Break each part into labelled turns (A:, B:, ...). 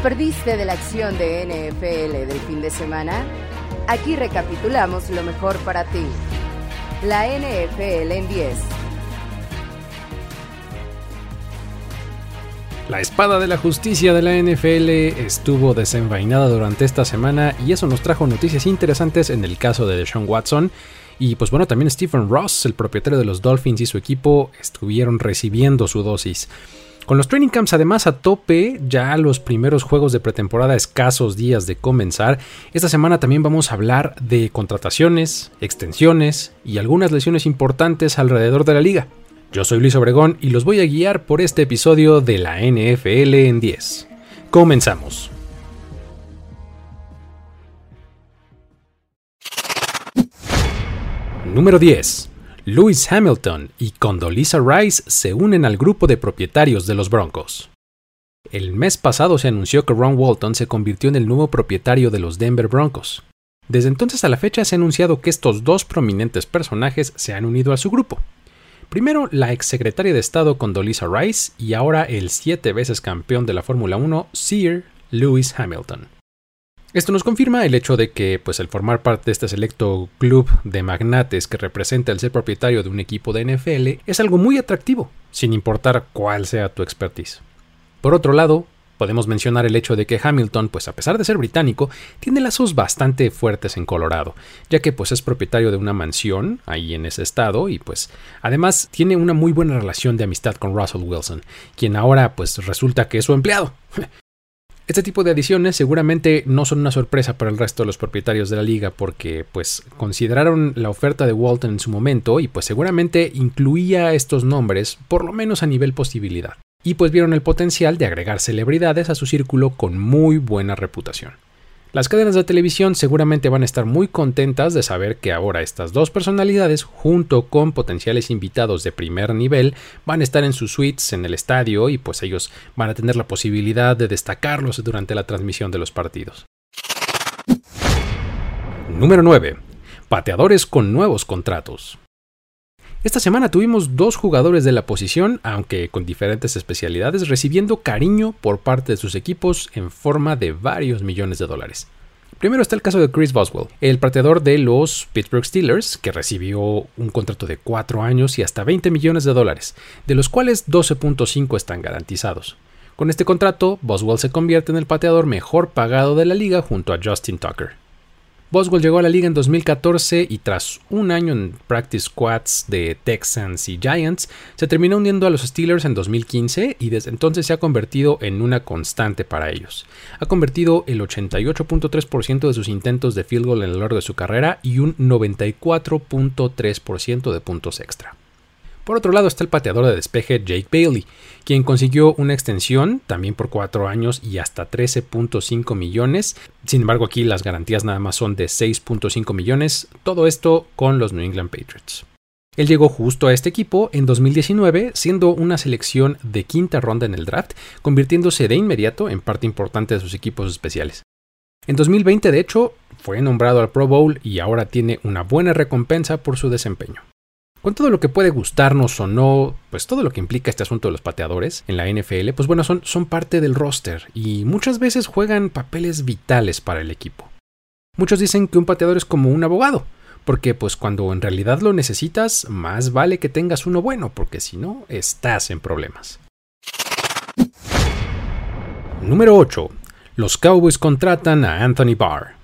A: ¿Te perdiste de la acción de NFL del fin de semana? Aquí recapitulamos lo mejor para ti. La NFL en 10.
B: La espada de la justicia de la NFL estuvo desenvainada durante esta semana y eso nos trajo noticias interesantes en el caso de Deshaun Watson. Y pues bueno, también Stephen Ross, el propietario de los Dolphins y su equipo estuvieron recibiendo su dosis. Con los training camps además a tope, ya los primeros juegos de pretemporada escasos días de comenzar, esta semana también vamos a hablar de contrataciones, extensiones y algunas lesiones importantes alrededor de la liga. Yo soy Luis Obregón y los voy a guiar por este episodio de la NFL en 10. Comenzamos. Número 10. Lewis Hamilton y Condoleezza Rice se unen al grupo de propietarios de los Broncos. El mes pasado se anunció que Ron Walton se convirtió en el nuevo propietario de los Denver Broncos. Desde entonces a la fecha se ha anunciado que estos dos prominentes personajes se han unido a su grupo. Primero, la exsecretaria de Estado Condoleezza Rice y ahora el siete veces campeón de la Fórmula 1, Sir Lewis Hamilton. Esto nos confirma el hecho de que pues el formar parte de este selecto club de magnates que representa el ser propietario de un equipo de NFL es algo muy atractivo, sin importar cuál sea tu expertise. Por otro lado, podemos mencionar el hecho de que Hamilton, pues a pesar de ser británico, tiene lazos bastante fuertes en Colorado, ya que pues es propietario de una mansión ahí en ese estado y pues además tiene una muy buena relación de amistad con Russell Wilson, quien ahora pues resulta que es su empleado. Este tipo de adiciones seguramente no son una sorpresa para el resto de los propietarios de la liga porque pues consideraron la oferta de Walton en su momento y pues seguramente incluía estos nombres por lo menos a nivel posibilidad. Y pues vieron el potencial de agregar celebridades a su círculo con muy buena reputación. Las cadenas de televisión seguramente van a estar muy contentas de saber que ahora estas dos personalidades, junto con potenciales invitados de primer nivel, van a estar en sus suites en el estadio y pues ellos van a tener la posibilidad de destacarlos durante la transmisión de los partidos. Número 9. Pateadores con nuevos contratos. Esta semana tuvimos dos jugadores de la posición, aunque con diferentes especialidades, recibiendo cariño por parte de sus equipos en forma de varios millones de dólares. Primero está el caso de Chris Boswell, el pateador de los Pittsburgh Steelers, que recibió un contrato de 4 años y hasta 20 millones de dólares, de los cuales 12.5 están garantizados. Con este contrato, Boswell se convierte en el pateador mejor pagado de la liga junto a Justin Tucker. Boswell llegó a la liga en 2014 y tras un año en practice squads de Texans y Giants, se terminó uniendo a los Steelers en 2015 y desde entonces se ha convertido en una constante para ellos. Ha convertido el 88.3% de sus intentos de field goal en lo largo de su carrera y un 94.3% de puntos extra. Por otro lado está el pateador de despeje Jake Bailey, quien consiguió una extensión también por 4 años y hasta 13.5 millones. Sin embargo, aquí las garantías nada más son de 6.5 millones, todo esto con los New England Patriots. Él llegó justo a este equipo en 2019, siendo una selección de quinta ronda en el draft, convirtiéndose de inmediato en parte importante de sus equipos especiales. En 2020, de hecho, fue nombrado al Pro Bowl y ahora tiene una buena recompensa por su desempeño. Con todo lo que puede gustarnos o no, pues todo lo que implica este asunto de los pateadores en la NFL, pues bueno, son, son parte del roster y muchas veces juegan papeles vitales para el equipo. Muchos dicen que un pateador es como un abogado, porque pues cuando en realidad lo necesitas, más vale que tengas uno bueno, porque si no, estás en problemas. Número 8. Los Cowboys contratan a Anthony Barr.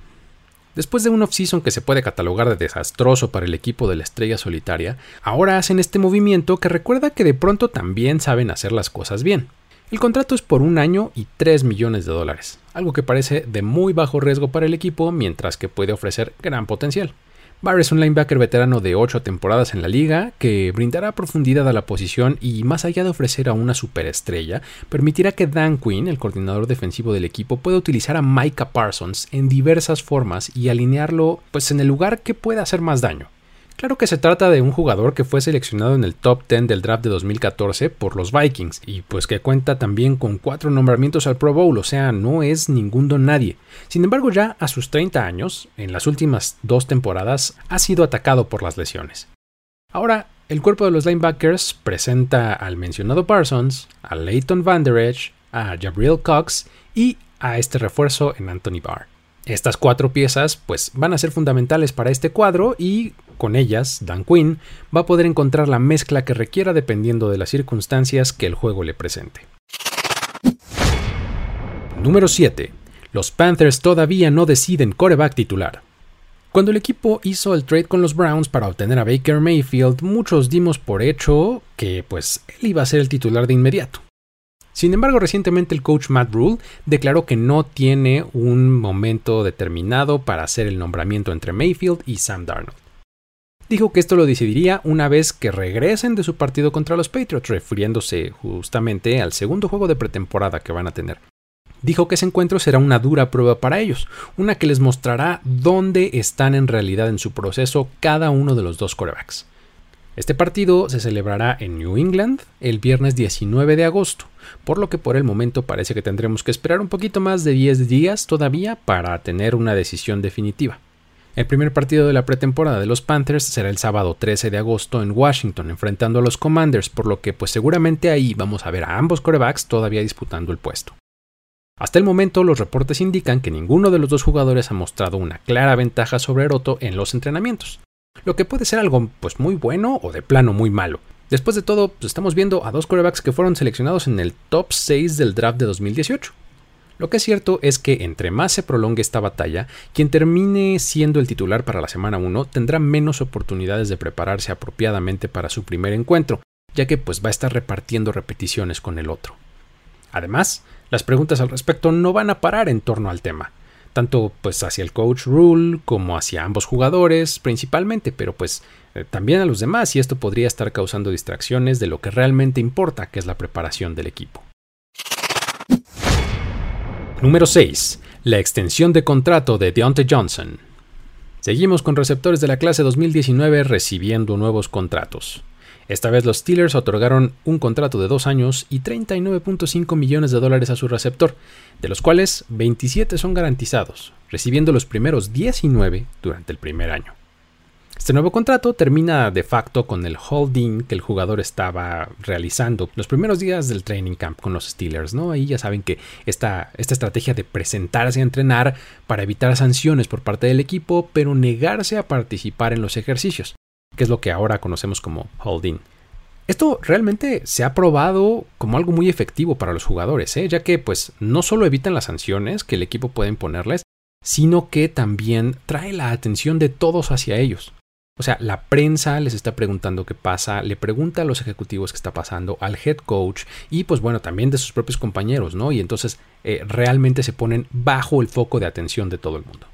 B: Después de un offseason que se puede catalogar de desastroso para el equipo de la estrella solitaria, ahora hacen este movimiento que recuerda que de pronto también saben hacer las cosas bien. El contrato es por un año y 3 millones de dólares, algo que parece de muy bajo riesgo para el equipo mientras que puede ofrecer gran potencial. Barr es un linebacker veterano de 8 temporadas en la liga que brindará profundidad a la posición y más allá de ofrecer a una superestrella, permitirá que Dan Quinn, el coordinador defensivo del equipo, pueda utilizar a Micah Parsons en diversas formas y alinearlo pues en el lugar que pueda hacer más daño. Claro que se trata de un jugador que fue seleccionado en el top 10 del draft de 2014 por los Vikings y pues que cuenta también con cuatro nombramientos al Pro Bowl, o sea, no es ningún don nadie. Sin embargo, ya a sus 30 años, en las últimas dos temporadas, ha sido atacado por las lesiones. Ahora, el cuerpo de los linebackers presenta al mencionado Parsons, a Leighton Van Der Esch, a Gabriel Cox y a este refuerzo en Anthony Barr. Estas cuatro piezas pues van a ser fundamentales para este cuadro y con ellas Dan Quinn va a poder encontrar la mezcla que requiera dependiendo de las circunstancias que el juego le presente. Número 7. Los Panthers todavía no deciden coreback titular. Cuando el equipo hizo el trade con los Browns para obtener a Baker Mayfield, muchos dimos por hecho que pues él iba a ser el titular de inmediato. Sin embargo, recientemente el coach Matt Rule declaró que no tiene un momento determinado para hacer el nombramiento entre Mayfield y Sam Darnold. Dijo que esto lo decidiría una vez que regresen de su partido contra los Patriots, refiriéndose justamente al segundo juego de pretemporada que van a tener. Dijo que ese encuentro será una dura prueba para ellos, una que les mostrará dónde están en realidad en su proceso cada uno de los dos corebacks. Este partido se celebrará en New England el viernes 19 de agosto, por lo que por el momento parece que tendremos que esperar un poquito más de 10 días todavía para tener una decisión definitiva. El primer partido de la pretemporada de los Panthers será el sábado 13 de agosto en Washington, enfrentando a los Commanders, por lo que pues seguramente ahí vamos a ver a ambos corebacks todavía disputando el puesto. Hasta el momento los reportes indican que ninguno de los dos jugadores ha mostrado una clara ventaja sobre Roto en los entrenamientos lo que puede ser algo pues muy bueno o de plano muy malo. Después de todo, pues, estamos viendo a dos quarterbacks que fueron seleccionados en el top 6 del draft de 2018. Lo que es cierto es que entre más se prolongue esta batalla, quien termine siendo el titular para la semana 1 tendrá menos oportunidades de prepararse apropiadamente para su primer encuentro, ya que pues va a estar repartiendo repeticiones con el otro. Además, las preguntas al respecto no van a parar en torno al tema tanto pues hacia el coach Rule como hacia ambos jugadores principalmente, pero pues eh, también a los demás y esto podría estar causando distracciones de lo que realmente importa, que es la preparación del equipo. Número 6. La extensión de contrato de Deontay Johnson. Seguimos con receptores de la clase 2019 recibiendo nuevos contratos. Esta vez los Steelers otorgaron un contrato de dos años y 39.5 millones de dólares a su receptor, de los cuales 27 son garantizados, recibiendo los primeros 19 durante el primer año. Este nuevo contrato termina de facto con el holding que el jugador estaba realizando los primeros días del training camp con los Steelers, ¿no? Ahí ya saben que esta, esta estrategia de presentarse a entrenar para evitar sanciones por parte del equipo, pero negarse a participar en los ejercicios que es lo que ahora conocemos como holding. Esto realmente se ha probado como algo muy efectivo para los jugadores, ¿eh? ya que pues no solo evitan las sanciones que el equipo puede imponerles, sino que también trae la atención de todos hacia ellos. O sea, la prensa les está preguntando qué pasa, le pregunta a los ejecutivos qué está pasando, al head coach y pues bueno, también de sus propios compañeros, ¿no? Y entonces eh, realmente se ponen bajo el foco de atención de todo el mundo.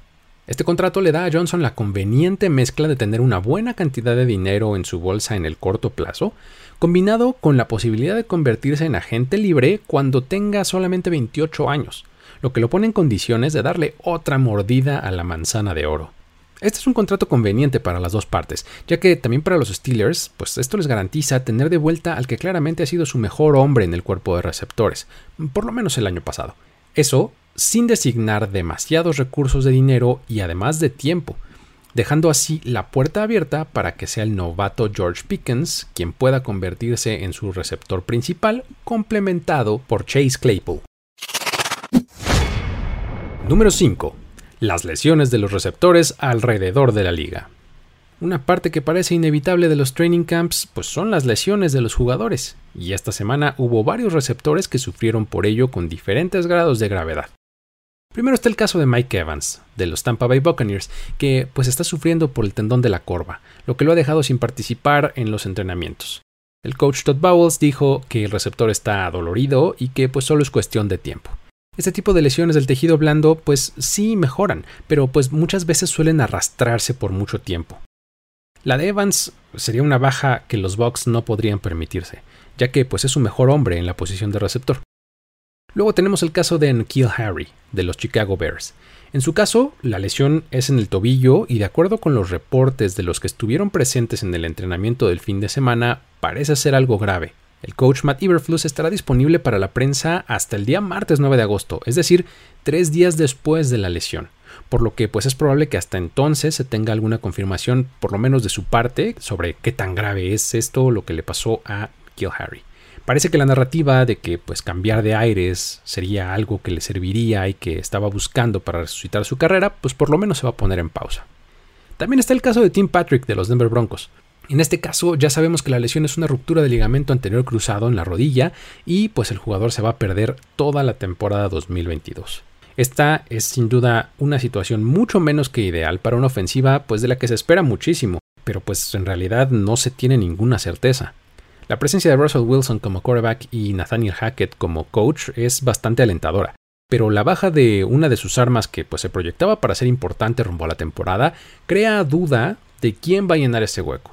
B: Este contrato le da a Johnson la conveniente mezcla de tener una buena cantidad de dinero en su bolsa en el corto plazo, combinado con la posibilidad de convertirse en agente libre cuando tenga solamente 28 años, lo que lo pone en condiciones de darle otra mordida a la manzana de oro. Este es un contrato conveniente para las dos partes, ya que también para los Steelers, pues esto les garantiza tener de vuelta al que claramente ha sido su mejor hombre en el cuerpo de receptores, por lo menos el año pasado. Eso sin designar demasiados recursos de dinero y además de tiempo, dejando así la puerta abierta para que sea el novato George Pickens quien pueda convertirse en su receptor principal, complementado por Chase Claypool. Número 5. Las lesiones de los receptores alrededor de la liga. Una parte que parece inevitable de los training camps pues son las lesiones de los jugadores, y esta semana hubo varios receptores que sufrieron por ello con diferentes grados de gravedad. Primero está el caso de Mike Evans, de los Tampa Bay Buccaneers, que pues está sufriendo por el tendón de la corva, lo que lo ha dejado sin participar en los entrenamientos. El coach Todd Bowles dijo que el receptor está dolorido y que pues solo es cuestión de tiempo. Este tipo de lesiones del tejido blando pues sí mejoran, pero pues muchas veces suelen arrastrarse por mucho tiempo. La de Evans sería una baja que los Bucks no podrían permitirse, ya que pues es su mejor hombre en la posición de receptor. Luego tenemos el caso de N'Keal Harry, de los Chicago Bears. En su caso, la lesión es en el tobillo y de acuerdo con los reportes de los que estuvieron presentes en el entrenamiento del fin de semana, parece ser algo grave. El coach Matt Eberflus estará disponible para la prensa hasta el día martes 9 de agosto, es decir, tres días después de la lesión, por lo que pues es probable que hasta entonces se tenga alguna confirmación, por lo menos de su parte, sobre qué tan grave es esto, lo que le pasó a Kill Harry. Parece que la narrativa de que pues cambiar de aires sería algo que le serviría y que estaba buscando para resucitar su carrera, pues por lo menos se va a poner en pausa. También está el caso de Tim Patrick de los Denver Broncos. En este caso ya sabemos que la lesión es una ruptura de ligamento anterior cruzado en la rodilla y pues el jugador se va a perder toda la temporada 2022. Esta es sin duda una situación mucho menos que ideal para una ofensiva pues de la que se espera muchísimo, pero pues en realidad no se tiene ninguna certeza. La presencia de Russell Wilson como quarterback y Nathaniel Hackett como coach es bastante alentadora, pero la baja de una de sus armas que pues se proyectaba para ser importante rumbo a la temporada crea duda de quién va a llenar ese hueco.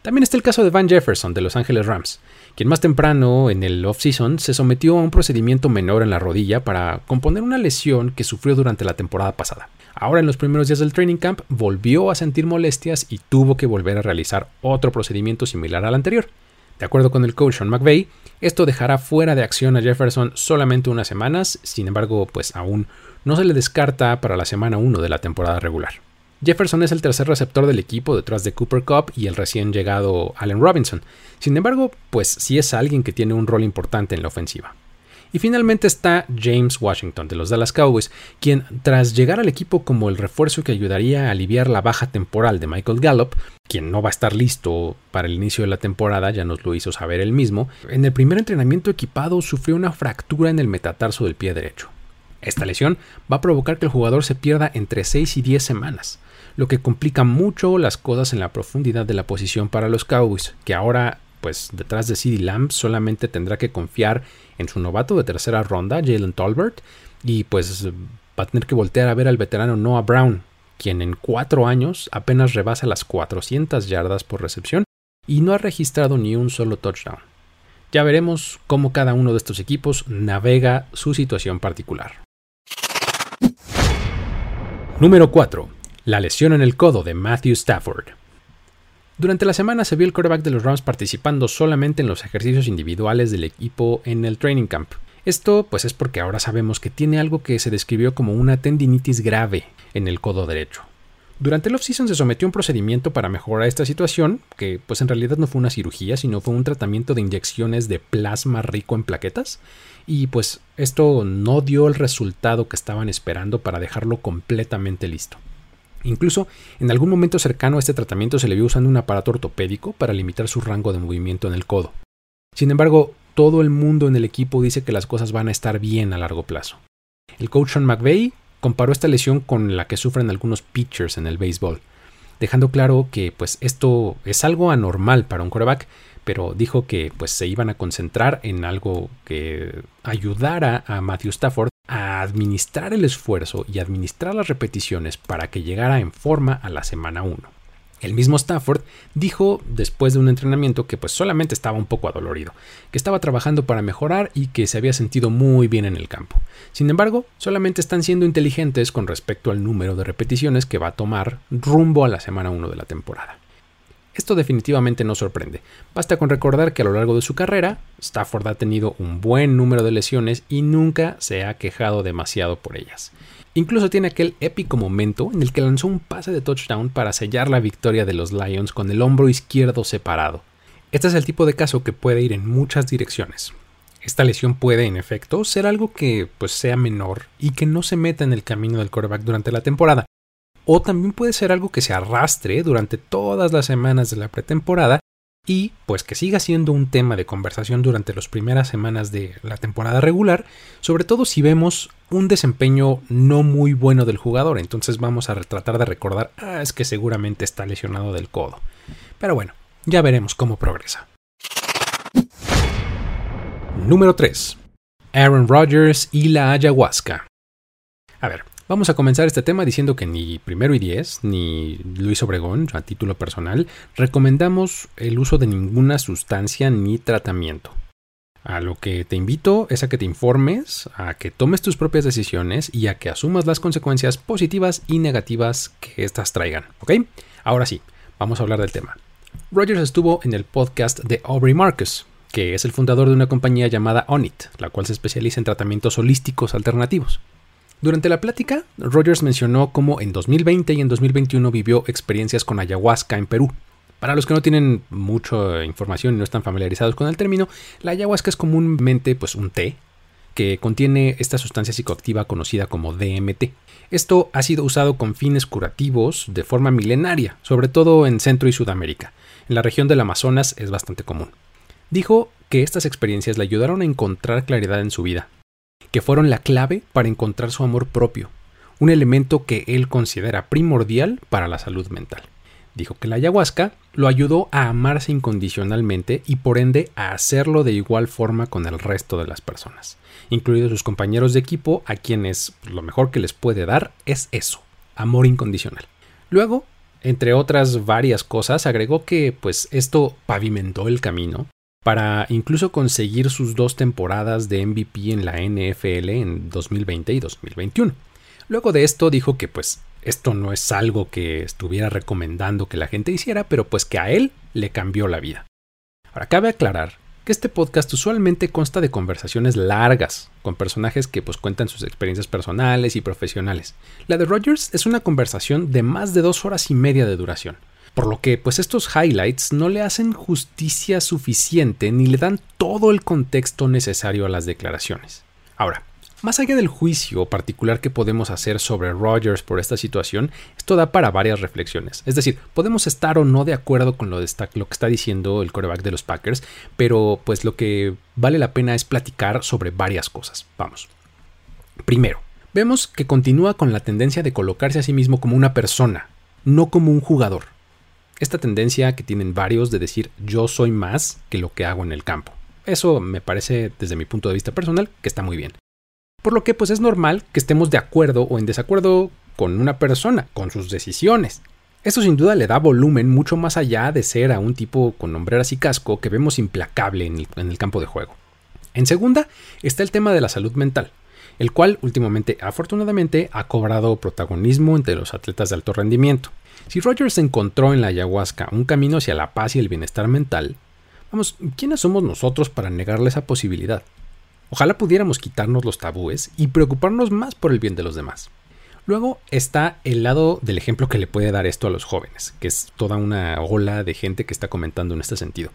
B: También está el caso de Van Jefferson de Los Angeles Rams, quien más temprano en el offseason se sometió a un procedimiento menor en la rodilla para componer una lesión que sufrió durante la temporada pasada. Ahora en los primeros días del training camp volvió a sentir molestias y tuvo que volver a realizar otro procedimiento similar al anterior. De acuerdo con el coach Sean McVay, esto dejará fuera de acción a Jefferson solamente unas semanas, sin embargo, pues aún no se le descarta para la semana 1 de la temporada regular. Jefferson es el tercer receptor del equipo detrás de Cooper Cup y el recién llegado Allen Robinson. Sin embargo, pues sí es alguien que tiene un rol importante en la ofensiva. Y finalmente está James Washington de los Dallas Cowboys, quien tras llegar al equipo como el refuerzo que ayudaría a aliviar la baja temporal de Michael Gallup, quien no va a estar listo para el inicio de la temporada, ya nos lo hizo saber él mismo, en el primer entrenamiento equipado sufrió una fractura en el metatarso del pie derecho. Esta lesión va a provocar que el jugador se pierda entre 6 y 10 semanas, lo que complica mucho las cosas en la profundidad de la posición para los Cowboys, que ahora pues detrás de CD Lamb solamente tendrá que confiar en su novato de tercera ronda, Jalen Tolbert, y pues va a tener que voltear a ver al veterano Noah Brown, quien en cuatro años apenas rebasa las 400 yardas por recepción y no ha registrado ni un solo touchdown. Ya veremos cómo cada uno de estos equipos navega su situación particular. Número 4. La lesión en el codo de Matthew Stafford. Durante la semana se vio el quarterback de los Rams participando solamente en los ejercicios individuales del equipo en el training camp. Esto pues es porque ahora sabemos que tiene algo que se describió como una tendinitis grave en el codo derecho. Durante el offseason se sometió a un procedimiento para mejorar esta situación, que pues en realidad no fue una cirugía, sino fue un tratamiento de inyecciones de plasma rico en plaquetas, y pues esto no dio el resultado que estaban esperando para dejarlo completamente listo. Incluso en algún momento cercano a este tratamiento se le vio usando un aparato ortopédico para limitar su rango de movimiento en el codo. Sin embargo, todo el mundo en el equipo dice que las cosas van a estar bien a largo plazo. El coach Sean McVay comparó esta lesión con la que sufren algunos pitchers en el béisbol, dejando claro que pues esto es algo anormal para un quarterback, pero dijo que pues se iban a concentrar en algo que ayudara a Matthew Stafford a administrar el esfuerzo y administrar las repeticiones para que llegara en forma a la semana 1. El mismo Stafford dijo después de un entrenamiento que pues solamente estaba un poco adolorido, que estaba trabajando para mejorar y que se había sentido muy bien en el campo. Sin embargo, solamente están siendo inteligentes con respecto al número de repeticiones que va a tomar rumbo a la semana 1 de la temporada. Esto definitivamente no sorprende. Basta con recordar que a lo largo de su carrera, Stafford ha tenido un buen número de lesiones y nunca se ha quejado demasiado por ellas. Incluso tiene aquel épico momento en el que lanzó un pase de touchdown para sellar la victoria de los Lions con el hombro izquierdo separado. Este es el tipo de caso que puede ir en muchas direcciones. Esta lesión puede, en efecto, ser algo que pues, sea menor y que no se meta en el camino del quarterback durante la temporada. O también puede ser algo que se arrastre durante todas las semanas de la pretemporada y pues que siga siendo un tema de conversación durante las primeras semanas de la temporada regular, sobre todo si vemos un desempeño no muy bueno del jugador, entonces vamos a tratar de recordar, ah, es que seguramente está lesionado del codo. Pero bueno, ya veremos cómo progresa. Número 3. Aaron Rodgers y la ayahuasca. A ver, Vamos a comenzar este tema diciendo que ni Primero y Diez, ni Luis Obregón, a título personal, recomendamos el uso de ninguna sustancia ni tratamiento. A lo que te invito es a que te informes, a que tomes tus propias decisiones y a que asumas las consecuencias positivas y negativas que éstas traigan. ¿Ok? Ahora sí, vamos a hablar del tema. Rogers estuvo en el podcast de Aubrey Marcus, que es el fundador de una compañía llamada Onit, la cual se especializa en tratamientos holísticos alternativos. Durante la plática, Rogers mencionó cómo en 2020 y en 2021 vivió experiencias con ayahuasca en Perú. Para los que no tienen mucha información y no están familiarizados con el término, la ayahuasca es comúnmente pues, un té que contiene esta sustancia psicoactiva conocida como DMT. Esto ha sido usado con fines curativos de forma milenaria, sobre todo en Centro y Sudamérica. En la región del Amazonas es bastante común. Dijo que estas experiencias le ayudaron a encontrar claridad en su vida, que fueron la clave para encontrar su amor propio, un elemento que él considera primordial para la salud mental. Dijo que la ayahuasca lo ayudó a amarse incondicionalmente y por ende a hacerlo de igual forma con el resto de las personas, incluidos sus compañeros de equipo a quienes lo mejor que les puede dar es eso, amor incondicional. Luego, entre otras varias cosas, agregó que pues esto pavimentó el camino para incluso conseguir sus dos temporadas de MVP en la NFL en 2020 y 2021. Luego de esto dijo que pues esto no es algo que estuviera recomendando que la gente hiciera, pero pues que a él le cambió la vida. Ahora cabe aclarar que este podcast usualmente consta de conversaciones largas con personajes que pues cuentan sus experiencias personales y profesionales. La de Rogers es una conversación de más de dos horas y media de duración, por lo que pues estos highlights no le hacen justicia suficiente ni le dan todo el contexto necesario a las declaraciones. Ahora, más allá del juicio particular que podemos hacer sobre Rogers por esta situación, esto da para varias reflexiones. Es decir, podemos estar o no de acuerdo con lo, que está diciendo el coreback de los Packers, pero pues lo que vale la pena es platicar sobre varias cosas. Vamos. Primero, vemos que continúa con la tendencia de colocarse a sí mismo como una persona, no como un jugador. Esta tendencia que tienen varios de decir yo soy más que lo que hago en el campo. Eso me parece, desde mi punto de vista personal, que está muy bien por lo que pues es normal que estemos de acuerdo o en desacuerdo con una persona, con sus decisiones. Esto sin duda le da volumen mucho más allá de ser a un tipo con hombreras y casco que vemos implacable en el, en el campo de juego. En segunda está el tema de la salud mental, el cual últimamente afortunadamente ha cobrado protagonismo entre los atletas de alto rendimiento. Si Rogers encontró en la ayahuasca un camino hacia la paz y el bienestar mental, vamos, ¿quiénes somos nosotros para negarle esa posibilidad? Ojalá pudiéramos quitarnos los tabúes y preocuparnos más por el bien de los demás. Luego está el lado del ejemplo que le puede dar esto a los jóvenes, que es toda una ola de gente que está comentando en este sentido.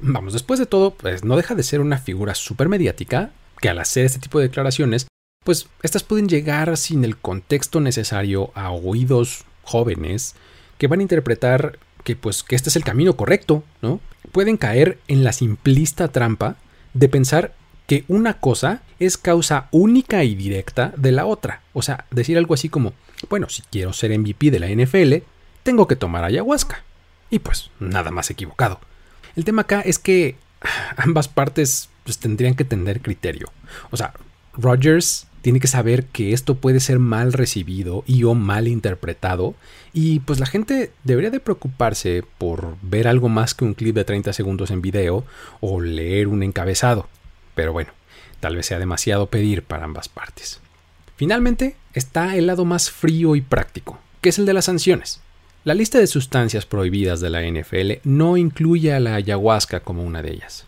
B: Vamos, después de todo, pues no deja de ser una figura súper mediática que al hacer este tipo de declaraciones, pues estas pueden llegar sin el contexto necesario a oídos jóvenes que van a interpretar que pues que este es el camino correcto, ¿no? Pueden caer en la simplista trampa de pensar que una cosa es causa única y directa de la otra. O sea, decir algo así como, bueno, si quiero ser MVP de la NFL, tengo que tomar ayahuasca. Y pues, nada más equivocado. El tema acá es que ambas partes pues, tendrían que tener criterio. O sea, Rogers tiene que saber que esto puede ser mal recibido y o mal interpretado y pues la gente debería de preocuparse por ver algo más que un clip de 30 segundos en video o leer un encabezado. Pero bueno, tal vez sea demasiado pedir para ambas partes. Finalmente, está el lado más frío y práctico, que es el de las sanciones. La lista de sustancias prohibidas de la NFL no incluye a la ayahuasca como una de ellas.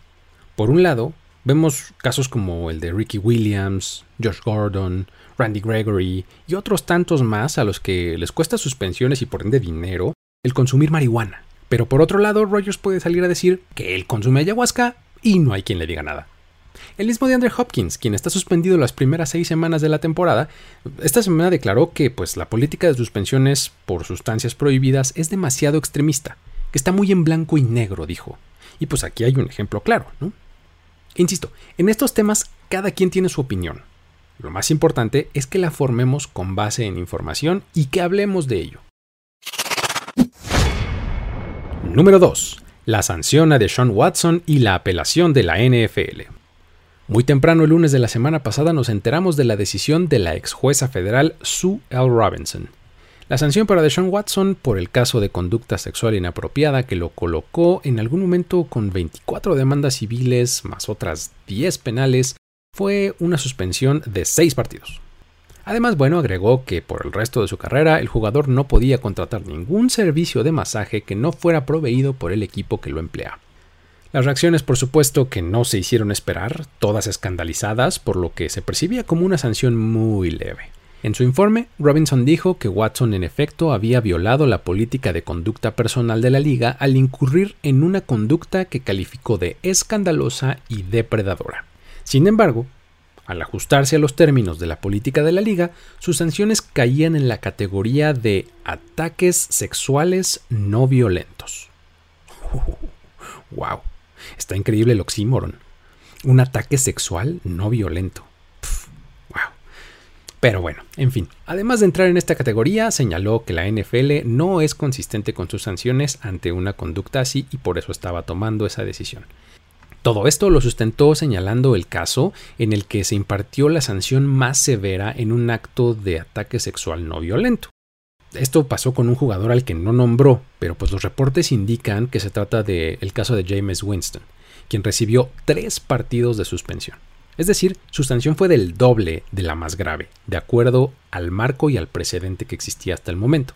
B: Por un lado, vemos casos como el de Ricky Williams, Josh Gordon, Randy Gregory y otros tantos más a los que les cuesta suspensiones y por ende dinero el consumir marihuana. Pero por otro lado, Rogers puede salir a decir que él consume ayahuasca y no hay quien le diga nada. El mismo de Andrew Hopkins, quien está suspendido las primeras seis semanas de la temporada, esta semana declaró que pues, la política de suspensiones por sustancias prohibidas es demasiado extremista, que está muy en blanco y negro, dijo. Y pues aquí hay un ejemplo claro, ¿no? Insisto, en estos temas cada quien tiene su opinión. Lo más importante es que la formemos con base en información y que hablemos de ello. Número 2. La sanción a Deshaun Watson y la apelación de la NFL. Muy temprano el lunes de la semana pasada nos enteramos de la decisión de la ex jueza federal Sue L. Robinson. La sanción para Deshaun Watson por el caso de conducta sexual inapropiada que lo colocó en algún momento con 24 demandas civiles más otras 10 penales fue una suspensión de 6 partidos. Además, bueno, agregó que por el resto de su carrera el jugador no podía contratar ningún servicio de masaje que no fuera proveído por el equipo que lo emplea. Las reacciones, por supuesto, que no se hicieron esperar, todas escandalizadas, por lo que se percibía como una sanción muy leve. En su informe, Robinson dijo que Watson en efecto había violado la política de conducta personal de la liga al incurrir en una conducta que calificó de escandalosa y depredadora. Sin embargo, al ajustarse a los términos de la política de la liga, sus sanciones caían en la categoría de ataques sexuales no violentos. ¡Wow! Está increíble el oxímoron. Un ataque sexual no violento. Pero bueno, en fin, además de entrar en esta categoría, señaló que la NFL no es consistente con sus sanciones ante una conducta así y por eso estaba tomando esa decisión. Todo esto lo sustentó señalando el caso en el que se impartió la sanción más severa en un acto de ataque sexual no violento. Esto pasó con un jugador al que no nombró, pero pues los reportes indican que se trata del caso de James Winston, quien recibió tres partidos de suspensión. Es decir, su sanción fue del doble de la más grave, de acuerdo al marco y al precedente que existía hasta el momento.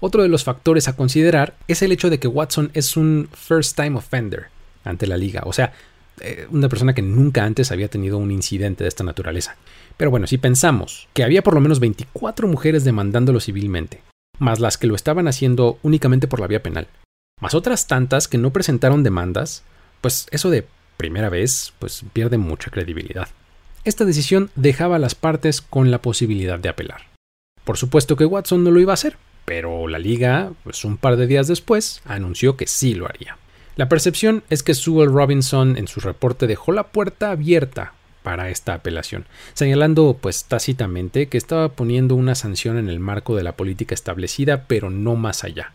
B: Otro de los factores a considerar es el hecho de que Watson es un first time offender, ante la liga. O sea, eh, una persona que nunca antes había tenido un incidente de esta naturaleza. Pero bueno, si pensamos que había por lo menos 24 mujeres demandándolo civilmente, más las que lo estaban haciendo únicamente por la vía penal, más otras tantas que no presentaron demandas, pues eso de primera vez, pues pierde mucha credibilidad. Esta decisión dejaba a las partes con la posibilidad de apelar. Por supuesto que Watson no lo iba a hacer, pero la liga, pues un par de días después, anunció que sí lo haría. La percepción es que Sewell Robinson en su reporte dejó la puerta abierta para esta apelación, señalando pues tácitamente que estaba poniendo una sanción en el marco de la política establecida, pero no más allá.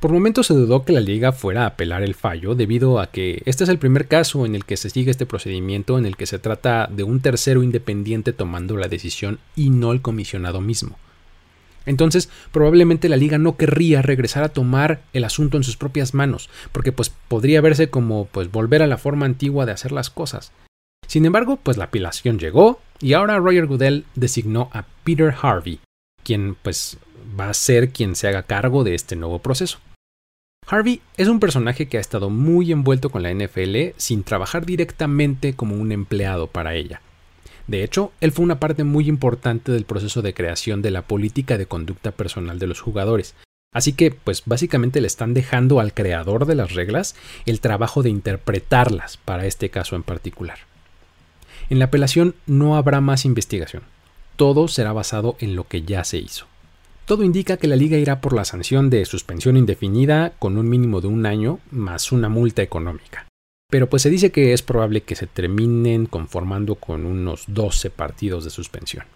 B: Por momentos se dudó que la liga fuera a apelar el fallo debido a que este es el primer caso en el que se sigue este procedimiento en el que se trata de un tercero independiente tomando la decisión y no el comisionado mismo. Entonces, probablemente la liga no querría regresar a tomar el asunto en sus propias manos, porque pues podría verse como pues volver a la forma antigua de hacer las cosas. Sin embargo, pues la apelación llegó y ahora Roger Goodell designó a Peter Harvey, quien pues va a ser quien se haga cargo de este nuevo proceso. Harvey es un personaje que ha estado muy envuelto con la NFL sin trabajar directamente como un empleado para ella. De hecho, él fue una parte muy importante del proceso de creación de la política de conducta personal de los jugadores. Así que, pues básicamente le están dejando al creador de las reglas el trabajo de interpretarlas para este caso en particular. En la apelación no habrá más investigación. Todo será basado en lo que ya se hizo. Todo indica que la liga irá por la sanción de suspensión indefinida con un mínimo de un año más una multa económica. Pero pues se dice que es probable que se terminen conformando con unos 12 partidos de suspensión.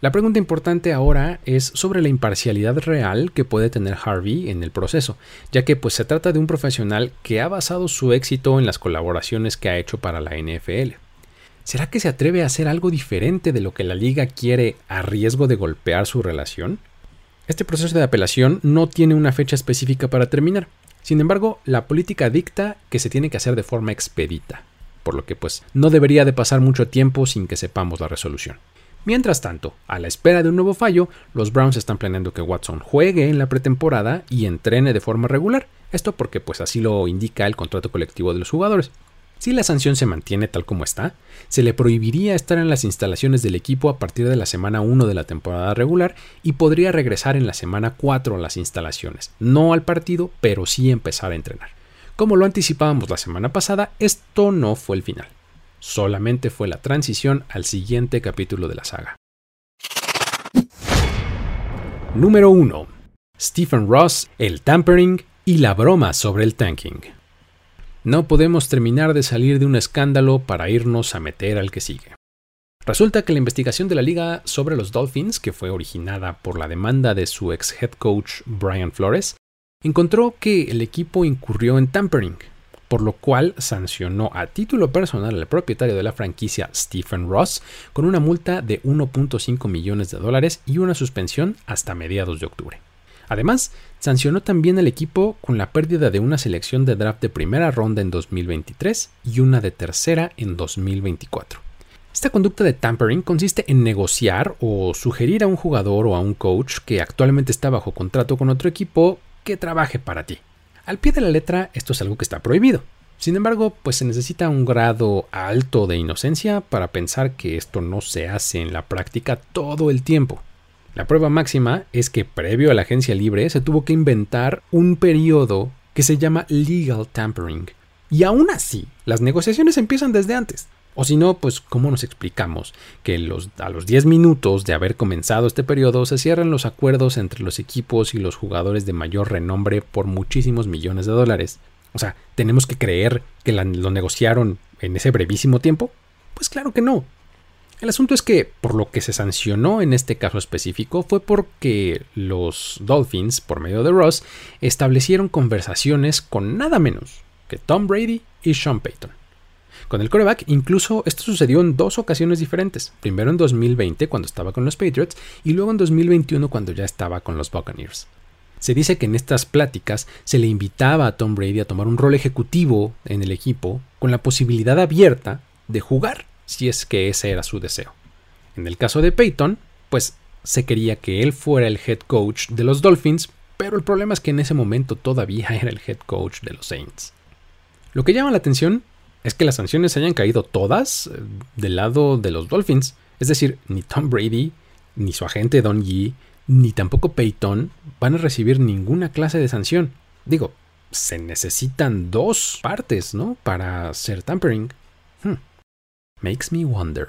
B: La pregunta importante ahora es sobre la imparcialidad real que puede tener Harvey en el proceso, ya que pues se trata de un profesional que ha basado su éxito en las colaboraciones que ha hecho para la NFL. ¿Será que se atreve a hacer algo diferente de lo que la liga quiere a riesgo de golpear su relación? Este proceso de apelación no tiene una fecha específica para terminar, sin embargo, la política dicta que se tiene que hacer de forma expedita, por lo que pues no debería de pasar mucho tiempo sin que sepamos la resolución. Mientras tanto, a la espera de un nuevo fallo, los Browns están planeando que Watson juegue en la pretemporada y entrene de forma regular, esto porque pues así lo indica el contrato colectivo de los jugadores. Si la sanción se mantiene tal como está, se le prohibiría estar en las instalaciones del equipo a partir de la semana 1 de la temporada regular y podría regresar en la semana 4 a las instalaciones, no al partido, pero sí empezar a entrenar. Como lo anticipábamos la semana pasada, esto no fue el final, solamente fue la transición al siguiente capítulo de la saga. Número 1. Stephen Ross, el tampering y la broma sobre el tanking. No podemos terminar de salir de un escándalo para irnos a meter al que sigue. Resulta que la investigación de la liga sobre los Dolphins, que fue originada por la demanda de su ex head coach Brian Flores, encontró que el equipo incurrió en tampering, por lo cual sancionó a título personal al propietario de la franquicia Stephen Ross con una multa de 1.5 millones de dólares y una suspensión hasta mediados de octubre. Además, sancionó también al equipo con la pérdida de una selección de draft de primera ronda en 2023 y una de tercera en 2024. Esta conducta de tampering consiste en negociar o sugerir a un jugador o a un coach que actualmente está bajo contrato con otro equipo que trabaje para ti. Al pie de la letra, esto es algo que está prohibido. Sin embargo, pues se necesita un grado alto de inocencia para pensar que esto no se hace en la práctica todo el tiempo. La prueba máxima es que previo a la agencia libre se tuvo que inventar un periodo que se llama legal tampering. Y aún así, las negociaciones empiezan desde antes. O si no, pues ¿cómo nos explicamos que los, a los 10 minutos de haber comenzado este periodo se cierran los acuerdos entre los equipos y los jugadores de mayor renombre por muchísimos millones de dólares? O sea, ¿tenemos que creer que lo negociaron en ese brevísimo tiempo? Pues claro que no. El asunto es que por lo que se sancionó en este caso específico fue porque los Dolphins, por medio de Ross, establecieron conversaciones con nada menos que Tom Brady y Sean Payton. Con el coreback, incluso esto sucedió en dos ocasiones diferentes. Primero en 2020 cuando estaba con los Patriots y luego en 2021 cuando ya estaba con los Buccaneers. Se dice que en estas pláticas se le invitaba a Tom Brady a tomar un rol ejecutivo en el equipo con la posibilidad abierta de jugar si es que ese era su deseo. En el caso de Peyton, pues se quería que él fuera el head coach de los Dolphins, pero el problema es que en ese momento todavía era el head coach de los Saints. Lo que llama la atención es que las sanciones hayan caído todas eh, del lado de los Dolphins. Es decir, ni Tom Brady, ni su agente Don Yee, ni tampoco Peyton van a recibir ninguna clase de sanción. Digo, se necesitan dos partes, ¿no? Para hacer tampering. Makes me wonder.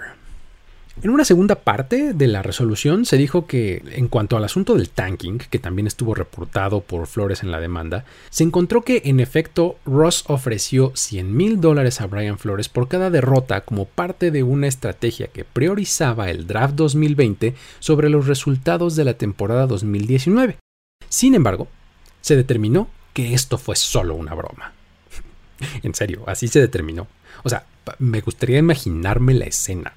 B: En una segunda parte de la resolución se dijo que, en cuanto al asunto del tanking, que también estuvo reportado por Flores en la demanda, se encontró que, en efecto, Ross ofreció 100 mil dólares a Brian Flores por cada derrota como parte de una estrategia que priorizaba el draft 2020 sobre los resultados de la temporada 2019. Sin embargo, se determinó que esto fue solo una broma. en serio, así se determinó. O sea, me gustaría imaginarme la escena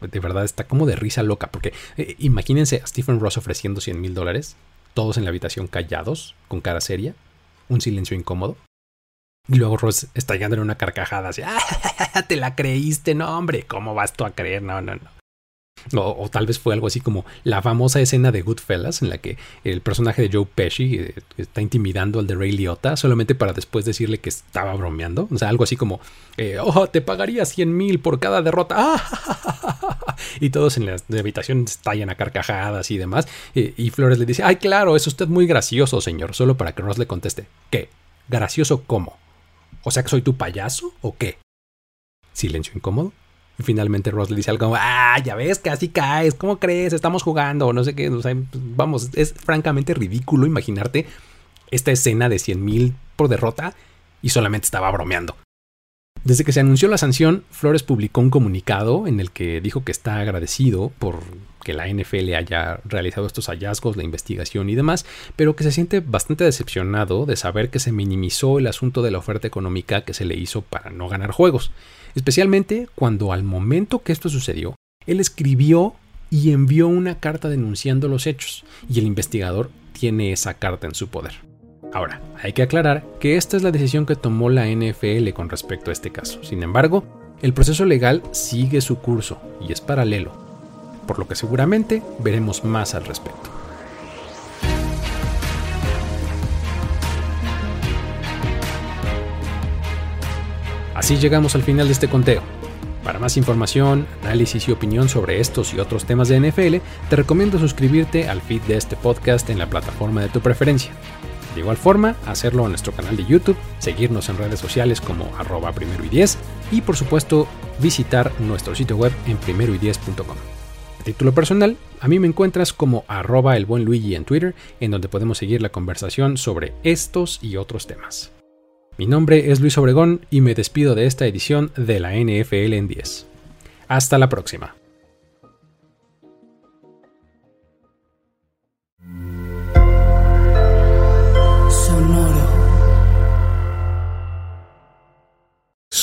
B: de verdad está como de risa loca, porque eh, imagínense a Stephen Ross ofreciendo 100 mil dólares, todos en la habitación callados, con cara seria, un silencio incómodo. Y luego Ross estallando en una carcajada así, ¡Ah, te la creíste, no hombre, ¿cómo vas tú a creer? No, no, no. O, tal vez fue algo así como la famosa escena de Goodfellas en la que el personaje de Joe Pesci eh, está intimidando al de Ray Liotta solamente para después decirle que estaba bromeando. O sea, algo así como, eh, oh, te pagaría 100 mil por cada derrota. y todos en la, habitación estallan a carcajadas y demás. Eh, y Flores le dice, ay, claro, es usted muy gracioso, señor. Solo para que Ross le conteste, ¿qué? ¿Gracioso cómo? ¿O sea que soy tu payaso o qué? Silencio incómodo. Finalmente Ross le dice algo, ah, ya ves, casi caes, ¿cómo crees? Estamos jugando, o no sé qué, vamos, es francamente ridículo imaginarte esta escena de 100 mil por derrota y solamente estaba bromeando. Desde que se anunció la sanción, Flores publicó un comunicado en el que dijo que está agradecido por que la NFL haya realizado estos hallazgos, la investigación y demás, pero que se siente bastante decepcionado de saber que se minimizó el asunto de la oferta económica que se le hizo para no ganar juegos especialmente cuando al momento que esto sucedió, él escribió y envió una carta denunciando los hechos, y el investigador tiene esa carta en su poder. Ahora, hay que aclarar que esta es la decisión que tomó la NFL con respecto a este caso. Sin embargo, el proceso legal sigue su curso y es paralelo, por lo que seguramente veremos más al respecto. Así llegamos al final de este conteo. Para más información, análisis y opinión sobre estos y otros temas de NFL, te recomiendo suscribirte al feed de este podcast en la plataforma de tu preferencia. De igual forma, hacerlo en nuestro canal de YouTube, seguirnos en redes sociales como arroba primero y diez y por supuesto visitar nuestro sitio web en primeroy10.com. A título personal, a mí me encuentras como arroba el buen Luigi en Twitter, en donde podemos seguir la conversación sobre estos y otros temas. Mi nombre es Luis Obregón y me despido de esta edición de la NFL en 10. Hasta la próxima.